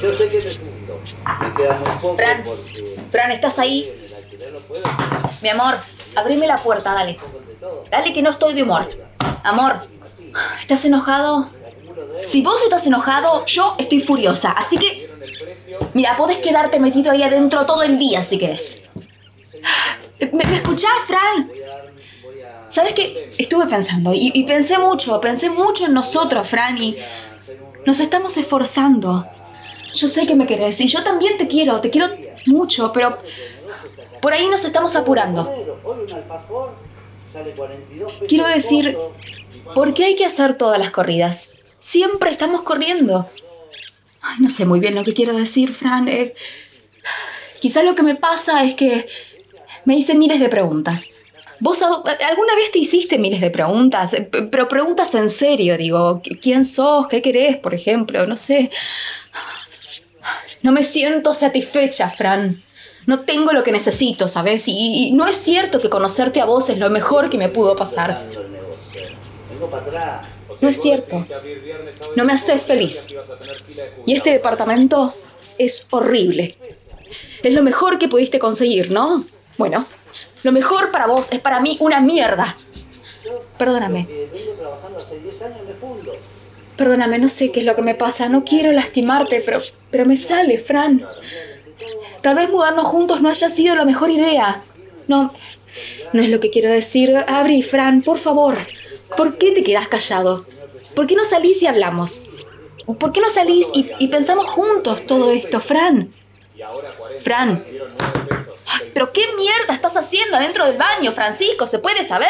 Yo sé que me fundo. Me queda muy poco Fran, porque Fran, ¿estás ahí? Mi amor, abrime la puerta, dale. Dale que no estoy de humor. Amor, ¿estás enojado? Si vos estás enojado, yo estoy furiosa. Así que, mira, podés quedarte metido ahí adentro todo el día si querés. ¿Me, me escuchás, Fran? ¿Sabes qué? Estuve pensando y, y pensé mucho, pensé mucho en nosotros, Fran, y nos estamos esforzando. Yo sé que me querés y yo también te quiero, te quiero mucho, pero por ahí nos estamos apurando. Hoy un alfajor sale 42 pesos. Quiero decir. ¿por qué hay que hacer todas las corridas? Siempre estamos corriendo. No sé muy bien lo que quiero decir, Fran. Eh, quizás lo que me pasa es que me hice miles de preguntas. ¿Vos a- alguna vez te hiciste miles de preguntas? Pero preguntas en serio, digo. ¿qui- ¿Quién sos? ¿Qué querés, por ejemplo? No sé. No me siento satisfecha, Fran. No tengo lo que necesito, ¿sabes? Y, y no es cierto que conocerte a vos es lo mejor que me pudo pasar. No es cierto. No me haces feliz. Y este departamento es horrible. Es lo mejor que pudiste conseguir, ¿no? Bueno, lo mejor para vos es para mí una mierda. Perdóname, perdóname, no sé qué es lo que me pasa. No quiero lastimarte, pero, pero me sale, Fran. Tal vez mudarnos juntos no haya sido la mejor idea. No, no es lo que quiero decir. Abri, Fran, por favor. ¿Por qué te quedas callado? ¿Por qué no salís y hablamos? ¿Por qué no salís y, y pensamos juntos todo esto, Fran? Fran. ¿Pero qué mierda estás haciendo adentro del baño, Francisco? ¿Se puede saber?